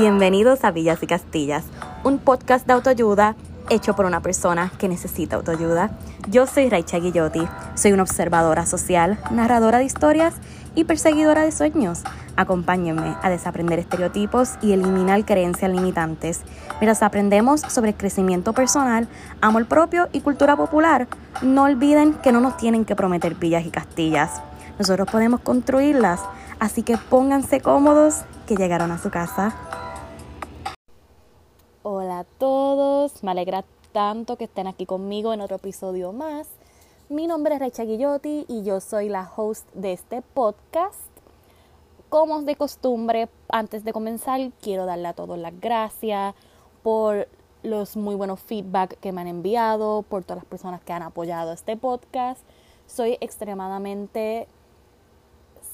Bienvenidos a Villas y Castillas, un podcast de autoayuda hecho por una persona que necesita autoayuda. Yo soy Raicha Guillotti, soy una observadora social, narradora de historias y perseguidora de sueños. Acompáñenme a desaprender estereotipos y eliminar creencias limitantes. Mientras aprendemos sobre crecimiento personal, amor propio y cultura popular, no olviden que no nos tienen que prometer villas y castillas. Nosotros podemos construirlas, así que pónganse cómodos que llegaron a su casa. Todos, me alegra tanto que estén aquí conmigo en otro episodio más. Mi nombre es Recha Guillotti y yo soy la host de este podcast. Como de costumbre, antes de comenzar, quiero darle a todos las gracias por los muy buenos feedback que me han enviado, por todas las personas que han apoyado este podcast. Soy extremadamente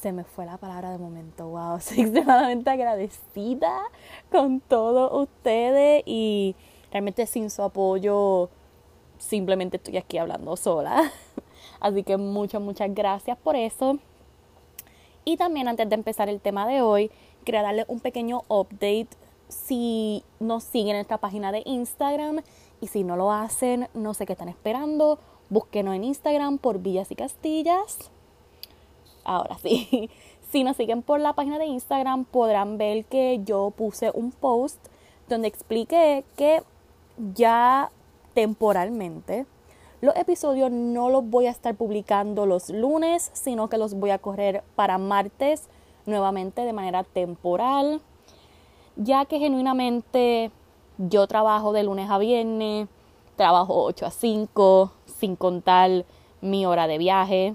se me fue la palabra de momento, wow, soy extremadamente agradecida con todos ustedes y realmente sin su apoyo simplemente estoy aquí hablando sola. Así que muchas, muchas gracias por eso. Y también antes de empezar el tema de hoy, quería darle un pequeño update. Si nos siguen en nuestra página de Instagram y si no lo hacen, no sé qué están esperando, búsquenos en Instagram por Villas y Castillas Ahora sí, si nos siguen por la página de Instagram podrán ver que yo puse un post donde expliqué que ya temporalmente los episodios no los voy a estar publicando los lunes, sino que los voy a correr para martes nuevamente de manera temporal, ya que genuinamente yo trabajo de lunes a viernes, trabajo 8 a 5, sin contar mi hora de viaje,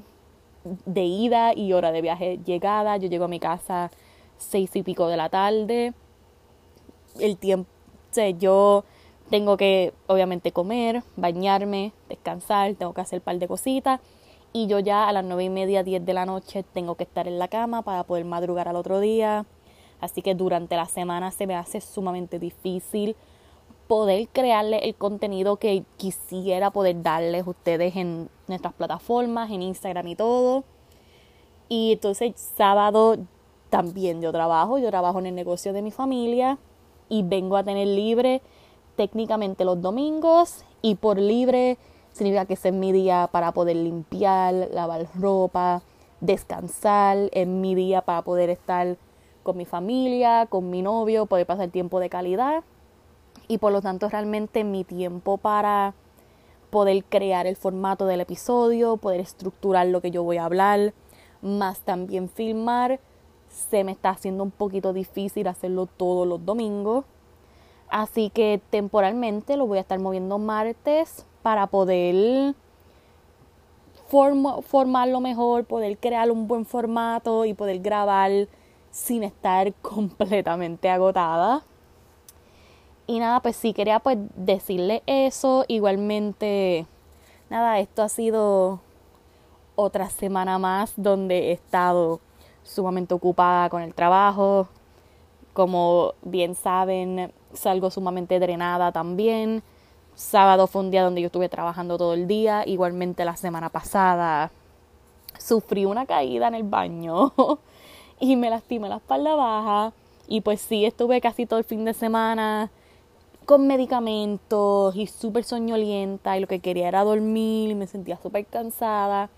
de ida y hora de viaje llegada. Yo llego a mi casa seis y pico de la tarde. El tiempo, yo tengo que obviamente comer, bañarme, descansar, tengo que hacer un par de cositas. Y yo ya a las nueve y media, diez de la noche tengo que estar en la cama para poder madrugar al otro día. Así que durante la semana se me hace sumamente difícil poder crearle el contenido que quisiera poder darles ustedes en nuestras plataformas, en Instagram y todo. Y entonces sábado también yo trabajo, yo trabajo en el negocio de mi familia y vengo a tener libre técnicamente los domingos y por libre significa que ese es mi día para poder limpiar, lavar ropa, descansar, es mi día para poder estar con mi familia, con mi novio, poder pasar tiempo de calidad y por lo tanto realmente mi tiempo para poder crear el formato del episodio, poder estructurar lo que yo voy a hablar, más también filmar, se me está haciendo un poquito difícil hacerlo todos los domingos. Así que temporalmente lo voy a estar moviendo martes para poder formarlo mejor, poder crear un buen formato y poder grabar sin estar completamente agotada. Y nada, pues sí, quería pues decirle eso. Igualmente, nada, esto ha sido otra semana más donde he estado sumamente ocupada con el trabajo. Como bien saben, salgo sumamente drenada también. Sábado fue un día donde yo estuve trabajando todo el día. Igualmente la semana pasada sufrí una caída en el baño y me lastimé la espalda baja. Y pues sí, estuve casi todo el fin de semana con medicamentos y súper soñolienta y lo que quería era dormir y me sentía súper cansada.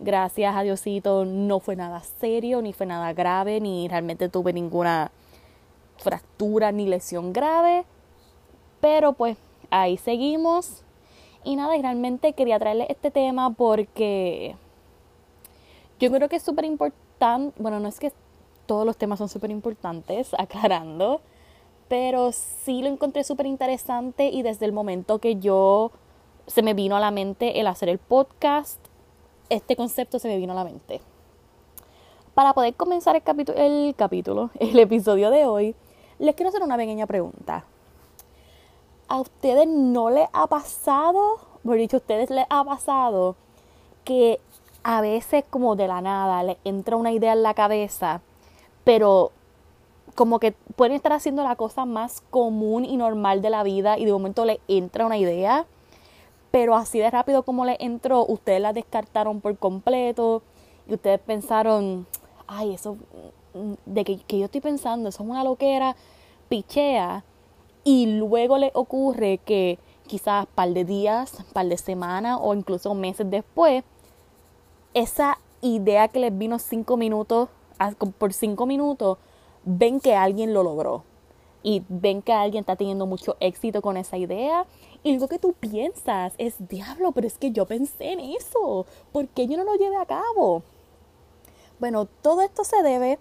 Gracias a Diosito no fue nada serio, ni fue nada grave, ni realmente tuve ninguna fractura ni lesión grave. Pero pues ahí seguimos. Y nada, realmente quería traerles este tema porque yo creo que es súper importante. Bueno, no es que todos los temas son súper importantes, aclarando pero sí lo encontré súper interesante y desde el momento que yo se me vino a la mente el hacer el podcast, este concepto se me vino a la mente. Para poder comenzar el, capítulo, el capítulo, el episodio de hoy, les quiero hacer una pequeña pregunta. ¿A ustedes no les ha pasado, por dicho, a ustedes les ha pasado que a veces como de la nada les entra una idea en la cabeza, pero como que pueden estar haciendo la cosa más común y normal de la vida y de momento le entra una idea, pero así de rápido como le entró, ustedes la descartaron por completo y ustedes pensaron, ay, eso de que, que yo estoy pensando, eso es una loquera, pichea y luego le ocurre que quizás par de días, par de semanas o incluso meses después, esa idea que les vino cinco minutos, por cinco minutos, ven que alguien lo logró. Y ven que alguien está teniendo mucho éxito con esa idea. Y lo que tú piensas es, diablo, pero es que yo pensé en eso, ¿por qué yo no lo llevé a cabo? Bueno, todo esto se debe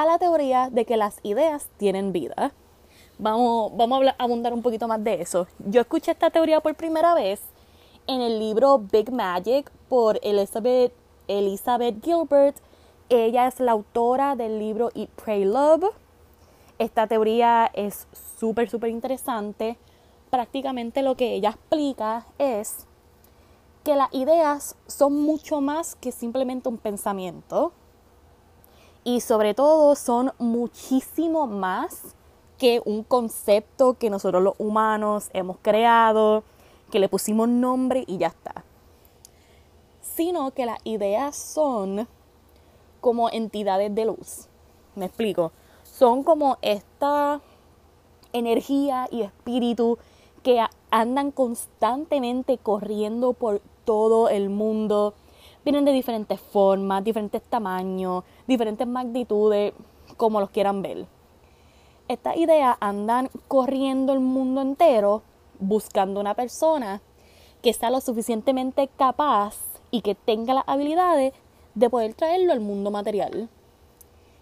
a la teoría de que las ideas tienen vida. Vamos, vamos a abundar un poquito más de eso. Yo escuché esta teoría por primera vez en el libro Big Magic por Elizabeth, Elizabeth Gilbert. Ella es la autora del libro Eat, Pray, Love. Esta teoría es súper, súper interesante. Prácticamente lo que ella explica es que las ideas son mucho más que simplemente un pensamiento y sobre todo son muchísimo más que un concepto que nosotros los humanos hemos creado, que le pusimos nombre y ya está. Sino que las ideas son como entidades de luz. Me explico. Son como esta energía y espíritu que andan constantemente corriendo por todo el mundo. Vienen de diferentes formas, diferentes tamaños, diferentes magnitudes, como los quieran ver estas ideas andan corriendo el mundo entero buscando una persona que sea lo suficientemente capaz y que tenga las habilidades de poder traerlo al mundo material.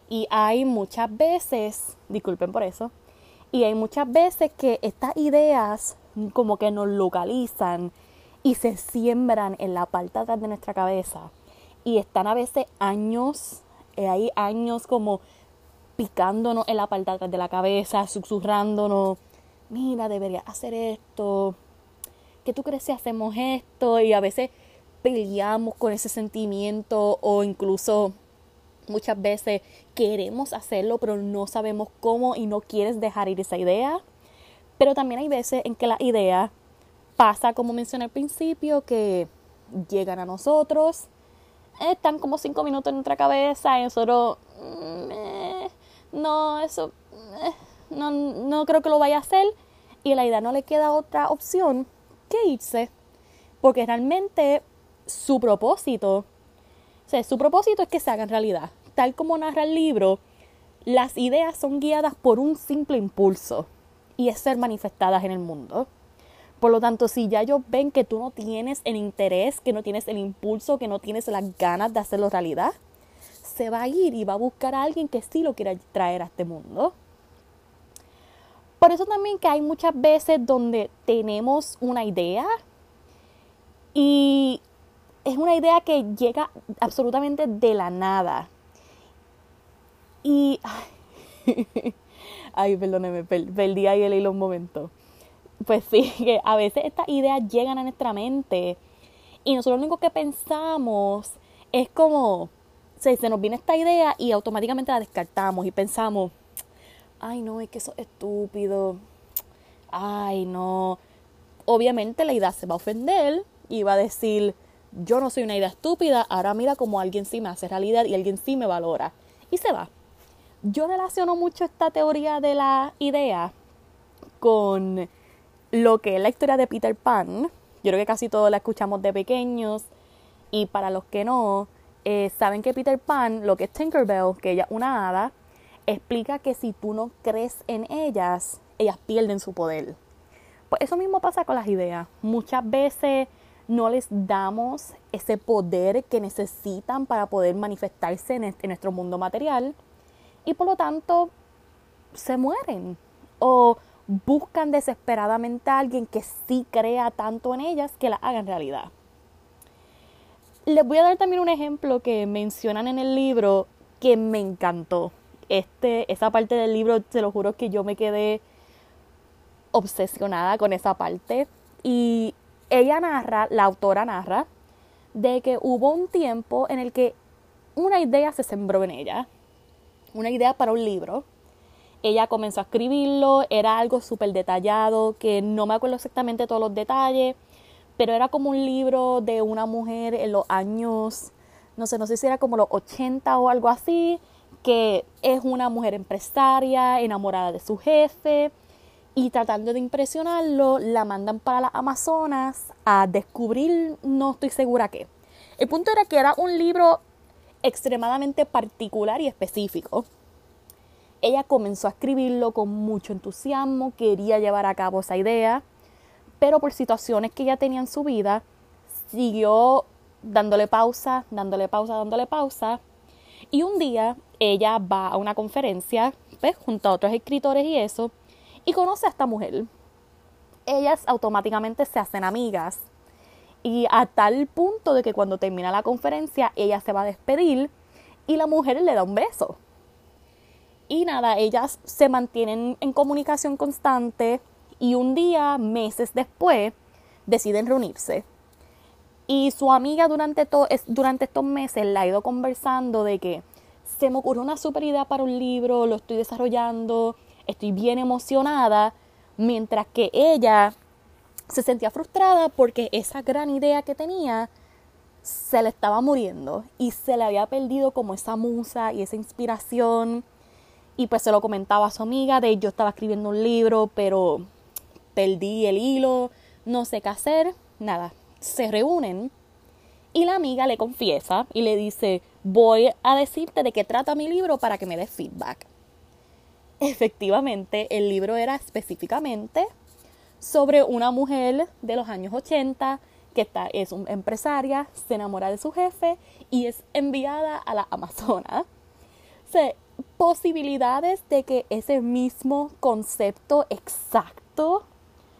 Y hay muchas veces, disculpen por eso, y hay muchas veces que estas ideas como que nos localizan y se siembran en la parte atrás de nuestra cabeza. Y están a veces años, eh, hay años como picándonos en la parte de la cabeza, susurrándonos, mira, debería hacer esto, ¿qué tú crees si hacemos esto? Y a veces peleamos con ese sentimiento o incluso muchas veces queremos hacerlo pero no sabemos cómo y no quieres dejar ir esa idea. Pero también hay veces en que la idea pasa, como mencioné al principio, que llegan a nosotros, están como cinco minutos en nuestra cabeza y nosotros... Mm, eh, no, eso, eh, no, no creo que lo vaya a hacer. Y a la idea no le queda otra opción que irse. Porque realmente su propósito, o sea, su propósito es que se haga en realidad. Tal como narra el libro, las ideas son guiadas por un simple impulso y es ser manifestadas en el mundo. Por lo tanto, si ya ellos ven que tú no tienes el interés, que no tienes el impulso, que no tienes las ganas de hacerlo realidad, se va a ir y va a buscar a alguien que sí lo quiera traer a este mundo. Por eso también que hay muchas veces donde tenemos una idea y es una idea que llega absolutamente de la nada. Y... Ay, perdóneme, perdí ahí el hilo un momento. Pues sí, que a veces estas ideas llegan a nuestra mente y nosotros lo único que pensamos es como, se, se nos viene esta idea y automáticamente la descartamos y pensamos, ay no, es que eso es estúpido, ay no. Obviamente la idea se va a ofender y va a decir, yo no soy una idea estúpida, ahora mira como alguien sí me hace realidad y alguien sí me valora. Y se va. Yo relaciono mucho esta teoría de la idea con lo que es la historia de Peter Pan. Yo creo que casi todos la escuchamos de pequeños y para los que no, eh, saben que Peter Pan, lo que es Tinkerbell, que ella es una hada, explica que si tú no crees en ellas, ellas pierden su poder. Pues eso mismo pasa con las ideas. Muchas veces no les damos ese poder que necesitan para poder manifestarse en, en nuestro mundo material y por lo tanto se mueren o buscan desesperadamente a alguien que sí crea tanto en ellas que la hagan realidad. Les voy a dar también un ejemplo que mencionan en el libro que me encantó. Este, esa parte del libro, se lo juro que yo me quedé obsesionada con esa parte. Y ella narra, la autora narra, de que hubo un tiempo en el que una idea se sembró en ella. Una idea para un libro. Ella comenzó a escribirlo, era algo súper detallado, que no me acuerdo exactamente todos los detalles pero era como un libro de una mujer en los años, no sé, no sé si era como los 80 o algo así, que es una mujer empresaria, enamorada de su jefe, y tratando de impresionarlo, la mandan para las Amazonas a descubrir, no estoy segura qué. El punto era que era un libro extremadamente particular y específico. Ella comenzó a escribirlo con mucho entusiasmo, quería llevar a cabo esa idea, pero por situaciones que ella tenía en su vida, siguió dándole pausa, dándole pausa, dándole pausa. Y un día ella va a una conferencia, pues, junto a otros escritores y eso, y conoce a esta mujer. Ellas automáticamente se hacen amigas. Y a tal punto de que cuando termina la conferencia, ella se va a despedir y la mujer le da un beso. Y nada, ellas se mantienen en comunicación constante y un día, meses después, deciden reunirse. Y su amiga durante, durante estos meses la ha ido conversando de que se me ocurrió una super idea para un libro, lo estoy desarrollando, estoy bien emocionada, mientras que ella se sentía frustrada porque esa gran idea que tenía se le estaba muriendo y se le había perdido como esa musa y esa inspiración y pues se lo comentaba a su amiga de yo estaba escribiendo un libro, pero perdí el hilo, no sé qué hacer, nada. Se reúnen y la amiga le confiesa y le dice, voy a decirte de qué trata mi libro para que me des feedback. Efectivamente, el libro era específicamente sobre una mujer de los años 80 que está, es una empresaria, se enamora de su jefe y es enviada a la Amazonas. O posibilidades de que ese mismo concepto exacto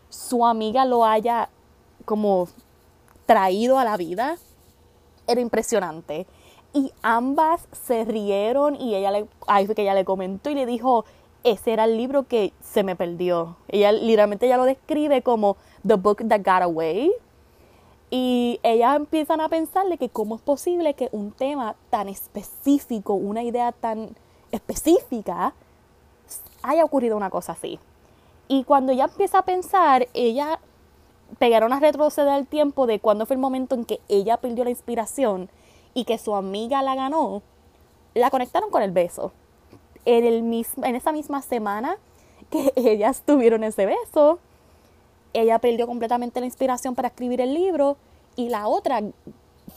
su amiga lo haya como traído a la vida era impresionante. Y ambas se rieron y ella le, ahí fue que ella le comentó y le dijo, ese era el libro que se me perdió. Ella literalmente ella lo describe como The Book That Got Away. Y ellas empiezan a pensar de que cómo es posible que un tema tan específico, una idea tan específica, haya ocurrido una cosa así. Y cuando ella empieza a pensar, ella pegaron a retroceder el tiempo de cuando fue el momento en que ella perdió la inspiración y que su amiga la ganó, la conectaron con el beso. En, el en esa misma semana que ellas tuvieron ese beso, ella perdió completamente la inspiración para escribir el libro y la otra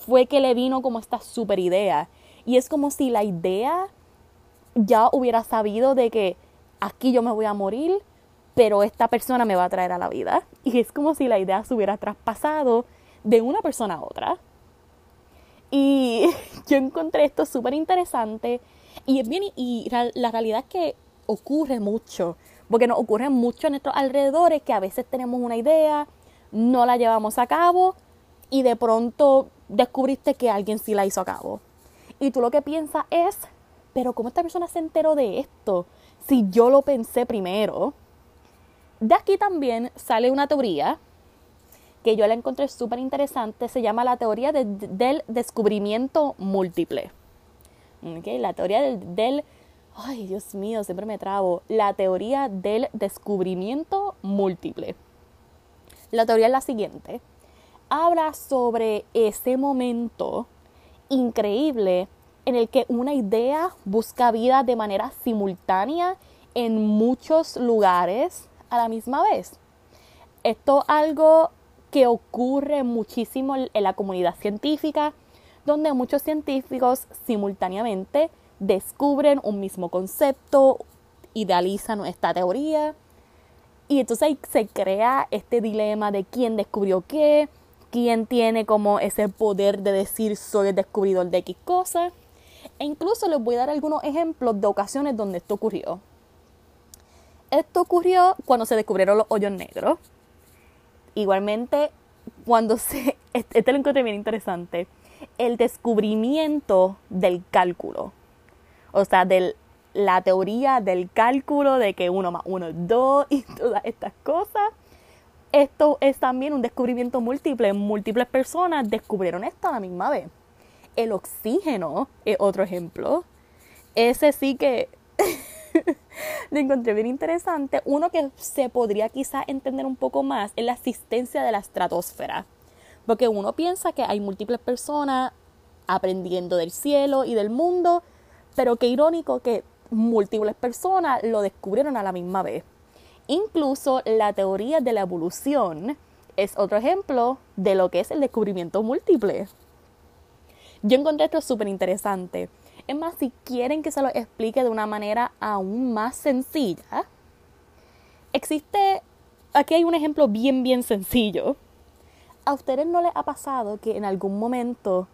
fue que le vino como esta super idea. Y es como si la idea ya hubiera sabido de que aquí yo me voy a morir, pero esta persona me va a traer a la vida. Y es como si la idea se hubiera traspasado de una persona a otra. Y yo encontré esto súper interesante. Y es bien, y la realidad es que ocurre mucho, porque nos ocurre mucho en nuestros alrededores que a veces tenemos una idea, no la llevamos a cabo y de pronto descubriste que alguien sí la hizo a cabo. Y tú lo que piensas es, pero ¿cómo esta persona se enteró de esto? Si yo lo pensé primero. De aquí también sale una teoría que yo la encontré súper interesante, se llama la teoría del descubrimiento múltiple. La teoría del, del, ay Dios mío, siempre me trabo, la teoría del descubrimiento múltiple. La teoría es la siguiente, habla sobre ese momento increíble en el que una idea busca vida de manera simultánea en muchos lugares a la misma vez. Esto es algo que ocurre muchísimo en la comunidad científica, donde muchos científicos simultáneamente descubren un mismo concepto, idealizan esta teoría, y entonces se crea este dilema de quién descubrió qué, quién tiene como ese poder de decir soy el descubridor de X cosa. E incluso les voy a dar algunos ejemplos de ocasiones donde esto ocurrió. Esto ocurrió cuando se descubrieron los hoyos negros. Igualmente, cuando se... Este lo encontré bien interesante. El descubrimiento del cálculo. O sea, de la teoría del cálculo de que uno más uno es dos y todas estas cosas. Esto es también un descubrimiento múltiple. Múltiples personas descubrieron esto a la misma vez. El oxígeno es otro ejemplo. Ese sí que lo encontré bien interesante. Uno que se podría quizá entender un poco más es la existencia de la estratosfera. Porque uno piensa que hay múltiples personas aprendiendo del cielo y del mundo, Pero qué irónico que múltiples personas lo descubrieron a la misma vez. Incluso la teoría de la evolución es otro ejemplo de lo que es el descubrimiento múltiple. Yo encontré esto súper interesante. Es más, si quieren que se lo explique de una manera aún más sencilla, existe, aquí hay un ejemplo bien, bien sencillo. ¿A ustedes no les ha pasado que en algún momento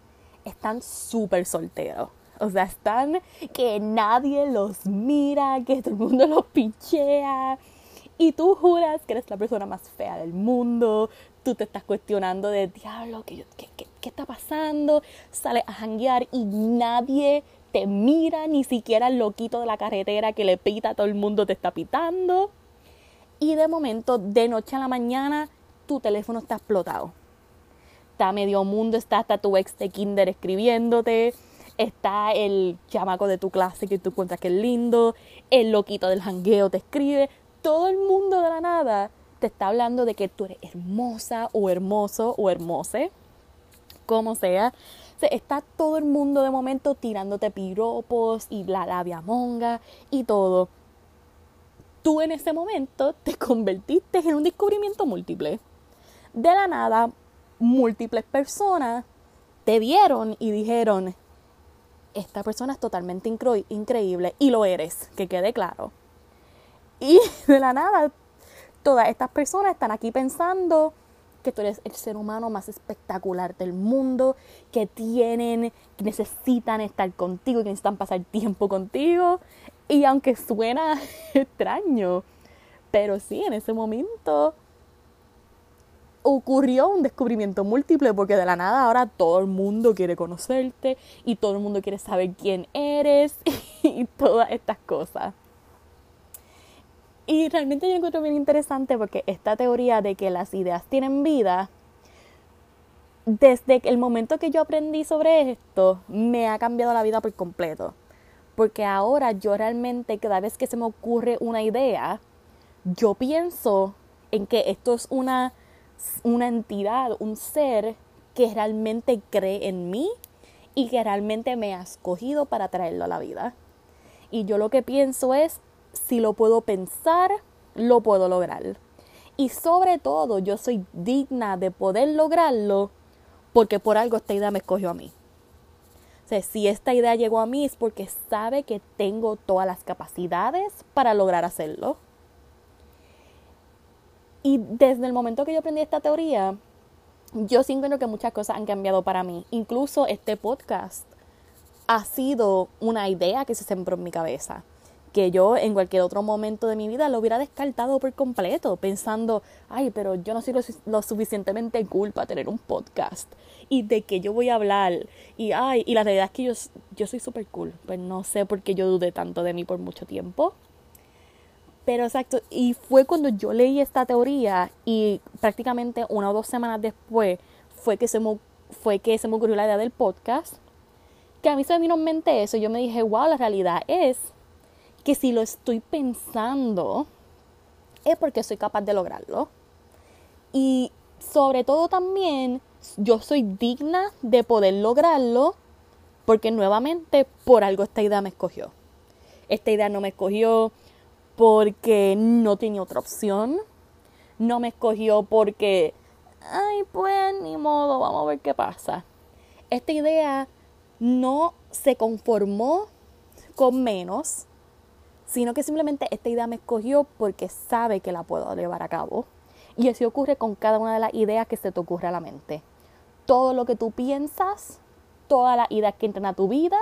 están súper solteros? O sea, están que nadie los mira, que todo el mundo los pinchea. Y tú juras que eres la persona más fea del mundo. Tú te estás cuestionando de diablo, ¿qué, qué, qué está pasando? Sales a janguear y nadie te mira, ni siquiera el loquito de la carretera que le pita a todo el mundo te está pitando. Y de momento, de noche a la mañana, tu teléfono está explotado. Está medio mundo, está hasta tu ex de kinder escribiéndote, está el chamaco de tu clase que tú encuentras que es lindo, el loquito del jangueo te escribe, todo el mundo de la nada te está hablando de que tú eres hermosa o hermoso o hermose, como sea. está todo el mundo de momento tirándote piropos y la labia monga y todo tú en ese momento te convertiste en un descubrimiento múltiple. De la nada, múltiples personas te vieron y dijeron, esta persona es totalmente increíble y lo eres, que quede claro. Y de la nada, todas estas personas están aquí pensando que tú eres el ser humano más espectacular del mundo, que tienen, que necesitan estar contigo, que necesitan pasar tiempo contigo. Y aunque suena extraño, pero sí, en ese momento ocurrió un descubrimiento múltiple porque de la nada ahora todo el mundo quiere conocerte y todo el mundo quiere saber quién eres y todas estas cosas. Y realmente yo encuentro bien interesante porque esta teoría de que las ideas tienen vida, desde el momento que yo aprendí sobre esto, me ha cambiado la vida por completo porque ahora yo realmente cada vez que se me ocurre una idea, yo pienso en que esto es una, una entidad, un ser que realmente cree en mí y que realmente me ha escogido para traerlo a la vida. Y yo lo que pienso es, si lo puedo pensar, lo puedo lograr. Y sobre todo, yo soy digna de poder lograrlo porque por algo esta idea me escogió a mí si esta idea llegó a mí es porque sabe que tengo todas las capacidades para lograr hacerlo. Y desde el momento que yo aprendí esta teoría, yo siento que muchas cosas han cambiado para mí. Incluso este podcast ha sido una idea que se sembró en mi cabeza que yo en cualquier otro momento de mi vida lo hubiera descartado por completo, pensando, ay, pero yo no soy lo, suficientemente cool para tener un podcast y de que yo voy a hablar y ay, y la realidad es que yo, yo soy súper cool, pues no sé por qué yo dudé tanto de mí por mucho tiempo. Pero exacto, y fue cuando yo leí esta teoría y prácticamente una o dos semanas después fue que se fue que se me ocurrió la idea del podcast, que a mí se me vino en mente eso, y yo me dije, wow, la realidad es que si lo estoy pensando es porque soy capaz de lograrlo. Y sobre todo también yo soy digna de poder lograrlo porque nuevamente por algo esta idea me escogió. Esta idea no me escogió porque no tenía otra opción. No me escogió porque, ay, pues ni modo, vamos a ver qué pasa. Esta idea no se conformó con menos, sino que simplemente esta idea me escogió porque sabe que la puedo llevar a cabo. Y así ocurre con cada una de las ideas que se te ocurre a la mente. Todo lo que tú piensas, todas las ideas que entran a tu vida,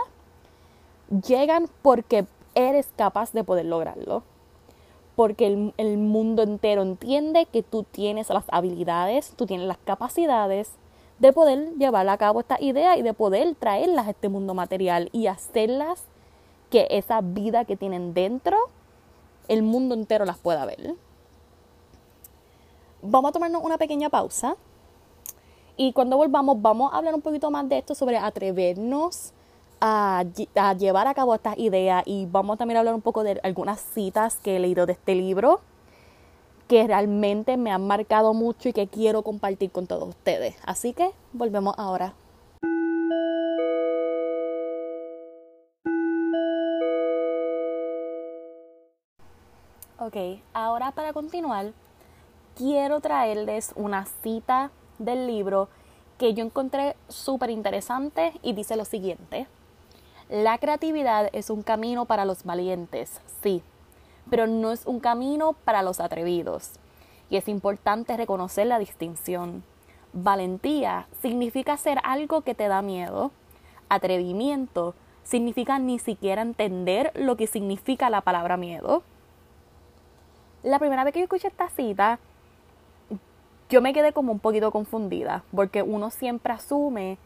llegan porque eres capaz de poder lograrlo. Porque el, el mundo entero entiende que tú tienes las habilidades, tú tienes las capacidades de poder llevar a cabo esta idea y de poder traerlas a este mundo material y hacerlas que esa vida que tienen dentro, el mundo entero las pueda ver. Vamos a tomarnos una pequeña pausa y cuando volvamos vamos a hablar un poquito más de esto sobre atrevernos a, llevar a cabo estas ideas y vamos también a hablar un poco de algunas citas que he leído de este libro que realmente me han marcado mucho y que quiero compartir con todos ustedes. Así que volvemos ahora. Ok, ahora para continuar, quiero traerles una cita del libro que yo encontré súper interesante y dice lo siguiente. La creatividad es un camino para los valientes, sí, pero no es un camino para los atrevidos. Y es importante reconocer la distinción. Valentía significa hacer algo que te da miedo. Atrevimiento significa ni siquiera entender lo que significa la palabra miedo. La primera vez que yo escuché esta cita, yo me quedé como un poquito confundida, porque uno siempre asume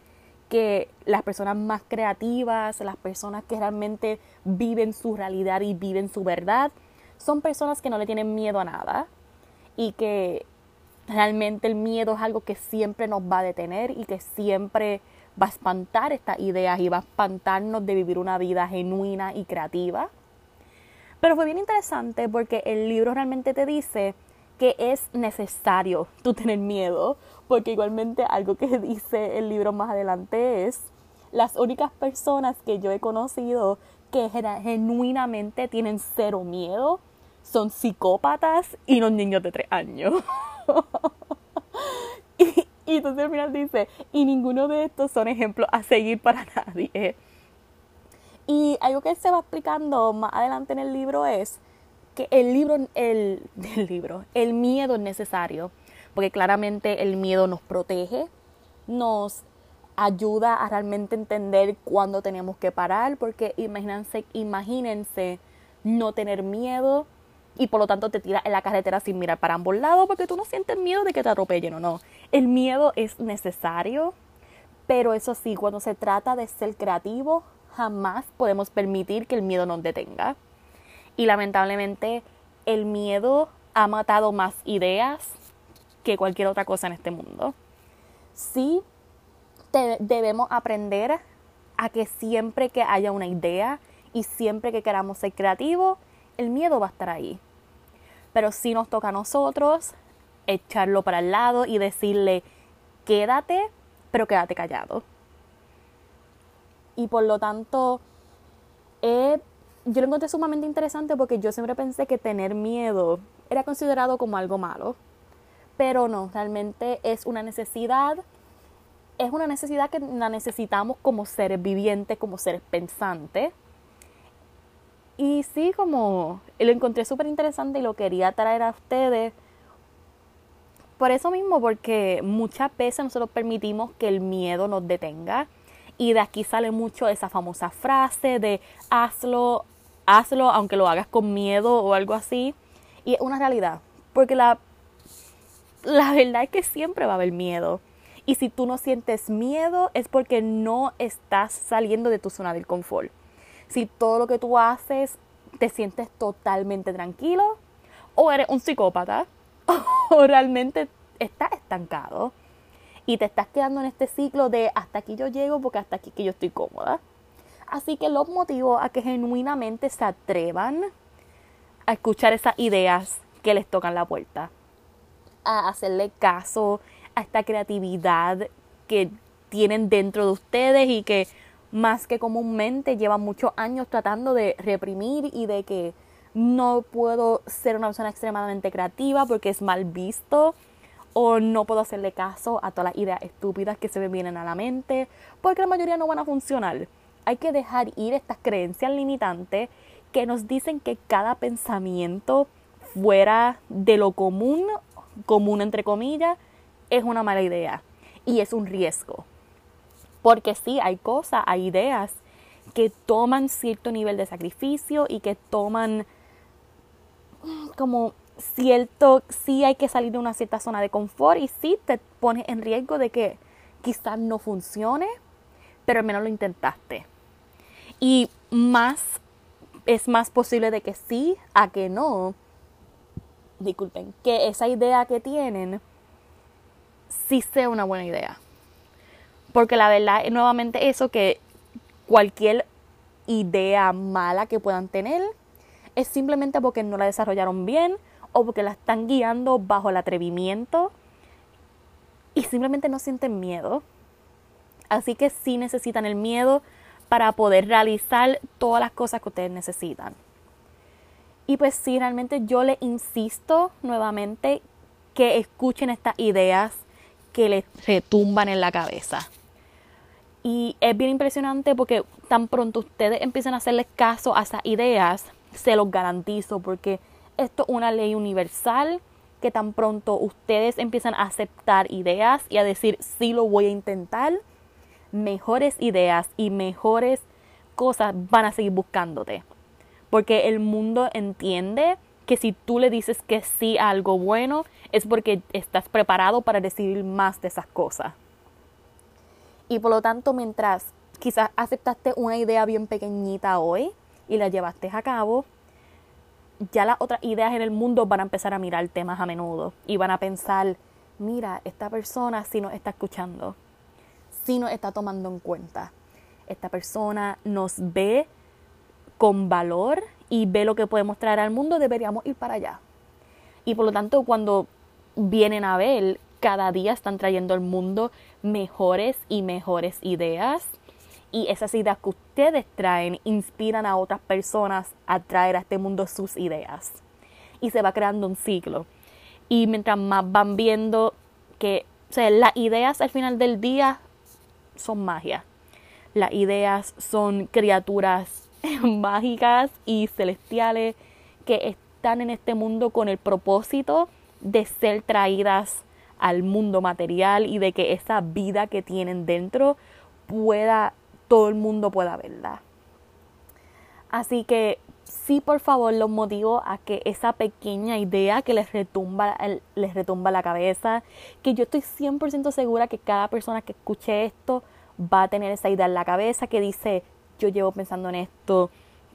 que las personas más creativas, las personas que realmente viven su realidad y viven su verdad, son personas que no le tienen miedo a nada y que realmente el miedo es algo que siempre nos va a detener y que siempre va a espantar estas ideas y va a espantarnos de vivir una vida genuina y creativa. Pero fue bien interesante porque el libro realmente te dice que es necesario tú tener miedo, porque igualmente algo que dice el libro más adelante es, las únicas personas que yo he conocido que genuinamente tienen cero miedo son psicópatas y los niños de tres años. y, y entonces al final dice, y ninguno de estos son ejemplos a seguir para nadie. Y algo que se va explicando más adelante en el libro es que el libro, el, el libro, el miedo es necesario, porque claramente el miedo nos protege, nos ayuda a realmente entender cuándo tenemos que parar, porque imagínense, imagínense no tener miedo y por lo tanto te tiras en la carretera sin mirar para ambos lados porque tú no sientes miedo de que te atropellen o no. El miedo es necesario, pero eso sí, cuando se trata de ser creativo, jamás podemos permitir que el miedo nos detenga. Y lamentablemente el miedo ha matado más ideas que cualquier otra cosa en este mundo. Sí, debemos aprender a que siempre que haya una idea y siempre que queramos ser creativos, el miedo va a estar ahí. Pero sí nos toca a nosotros echarlo para el lado y decirle, quédate, pero quédate callado. Y por lo tanto, yo lo encontré sumamente interesante porque yo siempre pensé que tener miedo era considerado como algo malo. Pero no, realmente es una necesidad. Es una necesidad que la necesitamos como seres vivientes, como seres pensantes. Y sí, como lo encontré súper interesante y lo quería traer a ustedes. Por eso mismo, porque muchas veces nosotros permitimos que el miedo nos detenga. Y de aquí sale mucho esa famosa frase de hazlo, hazlo aunque lo hagas con miedo o algo así. Y es una realidad. Porque la, la verdad es que siempre va a haber miedo. Y si tú no sientes miedo es porque no estás saliendo de tu zona del confort si todo lo que tú haces te sientes totalmente tranquilo o eres un psicópata o realmente estás estancado y te estás quedando en este ciclo de hasta aquí yo llego porque hasta aquí que yo estoy cómoda. Así que los motivo a que genuinamente se atrevan a escuchar esas ideas que les tocan la puerta, a hacerle caso a esta creatividad que tienen dentro de ustedes y que más que comúnmente llevan muchos años tratando de reprimir y de que no puedo ser una persona extremadamente creativa porque es mal visto o no puedo hacerle caso a todas las ideas estúpidas que se me vienen a la mente porque la mayoría no van a funcionar. Hay que dejar ir estas creencias limitantes que nos dicen que cada pensamiento fuera de lo común, común entre comillas, es una mala idea y es un riesgo. Porque sí, hay cosas, hay ideas que toman cierto nivel de sacrificio y que toman como cierto, sí hay que salir de una cierta zona de confort y sí te pones en riesgo de que quizás no funcione, pero al menos lo intentaste. Y más, es más posible de que sí a que no. Disculpen, que esa idea que tienen sí sea una buena idea. Porque la verdad es nuevamente eso que cualquier idea mala que puedan tener es simplemente porque no la desarrollaron bien o porque la están guiando bajo el atrevimiento y simplemente no sienten miedo. Así que sí necesitan el miedo para poder realizar todas las cosas que ustedes necesitan. Y pues sí, realmente yo le insisto nuevamente que escuchen estas ideas que les retumban en la cabeza. Y es bien impresionante porque tan pronto ustedes empiezan a hacerles caso a esas ideas, se los garantizo, porque esto es una ley universal que tan pronto ustedes empiezan a aceptar ideas y a decir sí lo voy a intentar, mejores ideas y mejores cosas van a seguir buscándote. Porque el mundo entiende que si tú le dices que sí a algo bueno, es porque estás preparado para recibir más de esas cosas. Y por lo tanto, mientras quizás aceptaste una idea bien pequeñita hoy y la llevaste a cabo, ya las otras ideas en el mundo van a empezar a mirarte más a menudo y van a pensar, mira, esta persona sí nos está escuchando, sí nos está tomando en cuenta. Esta persona nos ve con valor y ve lo que podemos traer al mundo, deberíamos ir para allá. Y por lo tanto, cuando vienen a ver, cada día están trayendo al mundo mejores y mejores ideas. Y esas ideas que ustedes traen inspiran a otras personas a traer a este mundo sus ideas. Y se va creando un ciclo. Y mientras más van viendo que o sea, las ideas al final del día son magia. Las ideas son criaturas mágicas y celestiales que están en este mundo con el propósito de ser traídas al mundo material y de que esa vida que tienen dentro pueda, todo el mundo pueda verla. Así que sí, por favor, los motivo a que esa pequeña idea que les retumba, les retumba la cabeza, que yo estoy 100% segura que cada persona que escuche esto va a tener esa idea en la cabeza que dice, yo llevo pensando en esto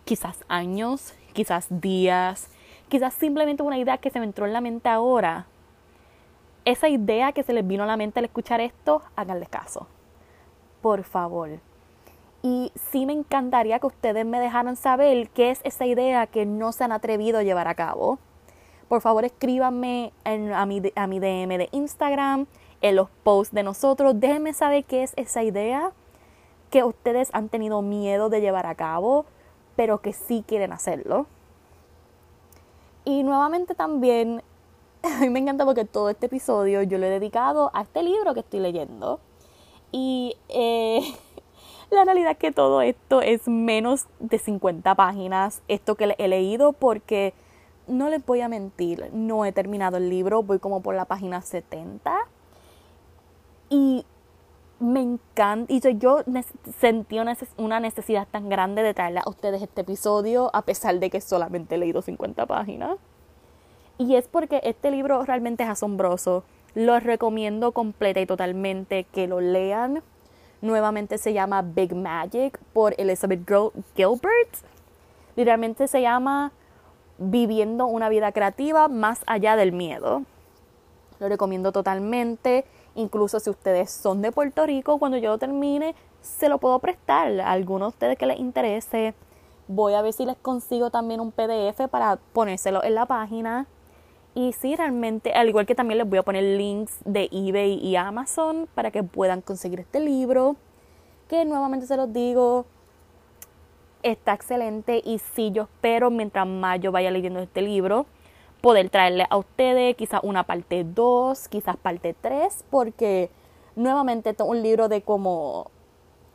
quizás años, quizás días, quizás simplemente una idea que se me entró en la mente ahora. Esa idea que se les vino a la mente al escuchar esto, háganle caso. Por favor. Y sí me encantaría que ustedes me dejaran saber qué es esa idea que no se han atrevido a llevar a cabo. Por favor, escríbanme en, a, mi, a mi DM de Instagram, en los posts de nosotros. Déjenme saber qué es esa idea que ustedes han tenido miedo de llevar a cabo, pero que sí quieren hacerlo. Y nuevamente también, a mí me encanta porque todo este episodio yo lo he dedicado a este libro que estoy leyendo. Y eh, la realidad es que todo esto es menos de 50 páginas, esto que he leído, porque no les voy a mentir, no he terminado el libro, voy como por la página 70. Y me encanta, y yo sentí una necesidad tan grande de traerle a ustedes este episodio, a pesar de que solamente he leído 50 páginas. Y es porque este libro realmente es asombroso. Lo recomiendo completa y totalmente que lo lean. Nuevamente se llama Big Magic por Elizabeth Gilbert. Literalmente se llama Viviendo una vida creativa más allá del miedo. Lo recomiendo totalmente. Incluso si ustedes son de Puerto Rico, cuando yo lo termine, se lo puedo prestar a algunos de ustedes que les interese. Voy a ver si les consigo también un PDF para ponérselo en la página. Y sí, realmente, al igual que también les voy a poner links de eBay y Amazon para que puedan conseguir este libro. Que nuevamente se los digo, está excelente. Y sí, yo espero mientras más yo vaya leyendo este libro, poder traerle a ustedes quizás una parte 2, quizás parte 3, porque nuevamente es un libro de como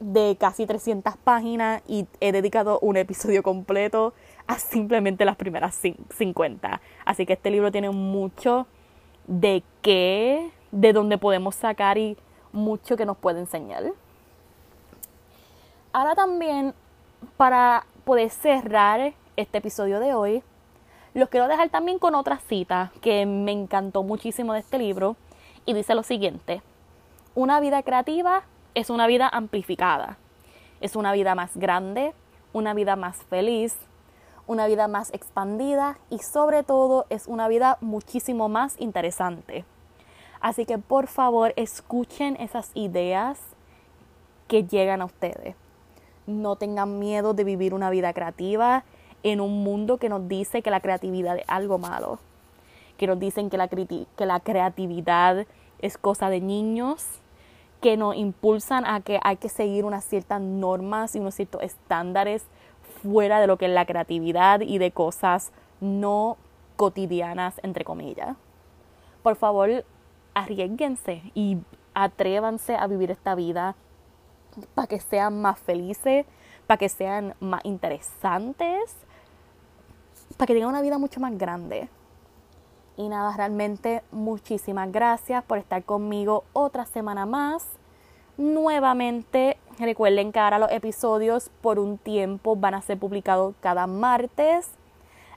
de casi 300 páginas y he dedicado un episodio completo simplemente las primeras 50. Así que este libro tiene mucho de qué, de dónde podemos sacar y mucho que nos puede enseñar. Ahora también, para poder cerrar este episodio de hoy, los quiero dejar también con otra cita que me encantó muchísimo de este libro y dice lo siguiente, una vida creativa es una vida amplificada, es una vida más grande, una vida más feliz, una vida más expandida y sobre todo es una vida muchísimo más interesante. Así que por favor escuchen esas ideas que llegan a ustedes. No tengan miedo de vivir una vida creativa en un mundo que nos dice que la creatividad es algo malo, que nos dicen que la, que la creatividad es cosa de niños, que nos impulsan a que hay que seguir unas ciertas normas y unos ciertos estándares fuera de lo que es la creatividad y de cosas no cotidianas, entre comillas. Por favor, arriesguense y atrévanse a vivir esta vida para que sean más felices, para que sean más interesantes, para que tengan una vida mucho más grande. Y nada, realmente muchísimas gracias por estar conmigo otra semana más. Nuevamente, recuerden que ahora los episodios por un tiempo van a ser publicados cada martes.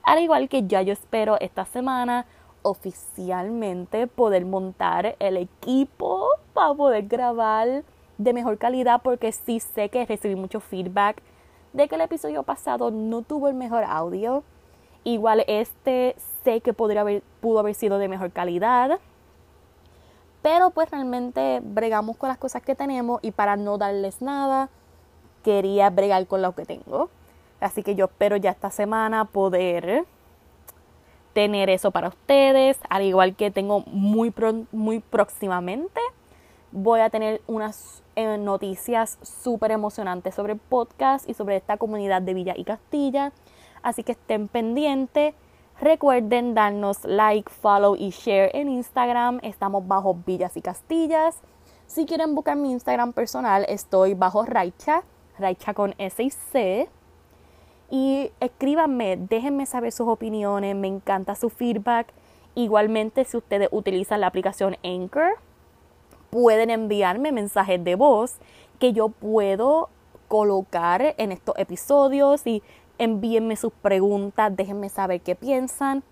Al igual que ya yo espero esta semana oficialmente poder montar el equipo para poder grabar de mejor calidad porque sí sé que recibí mucho feedback de que el episodio pasado no tuvo el mejor audio. Igual este sé que podría haber, pudo haber sido de mejor calidad. Pero pues realmente bregamos con las cosas que tenemos y para no darles nada, quería bregar con lo que tengo. Así que yo espero ya esta semana poder tener eso para ustedes, al igual que tengo muy, muy próximamente. Voy a tener unas eh, noticias súper emocionantes sobre el podcast y sobre esta comunidad de Villa y Castilla. Así que estén pendientes. Recuerden darnos like, follow y share en Instagram. Estamos bajo Villas y Castillas. Si quieren buscar mi Instagram personal, estoy bajo Raicha, Raicha con S y C. Y escríbanme, déjenme saber sus opiniones, me encanta su feedback. Igualmente, si ustedes utilizan la aplicación Anchor, pueden enviarme mensajes de voz que yo puedo colocar en estos episodios y envíenme sus preguntas, déjenme saber qué piensan.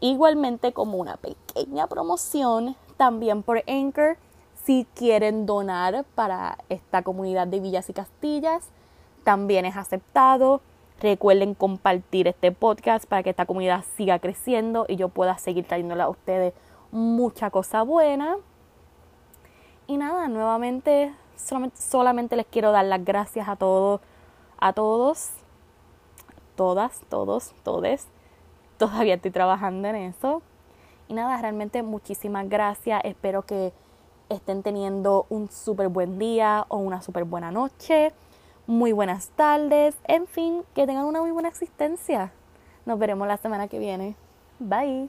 Igualmente como una pequeña promoción también por Anchor, si quieren donar para esta comunidad de villas y castillas, también es aceptado. Recuerden compartir este podcast para que esta comunidad siga creciendo y yo pueda seguir trayéndole a ustedes mucha cosa buena. Y nada, nuevamente solamente, les quiero dar las gracias a todos, a todos, todas, todos, todes. Todavía estoy trabajando en eso. Y nada, realmente muchísimas gracias. Espero que estén teniendo un súper buen día o una súper buena noche muy buenas tardes, en fin, que tengan una muy buena existencia. Nos veremos la semana que viene. Bye.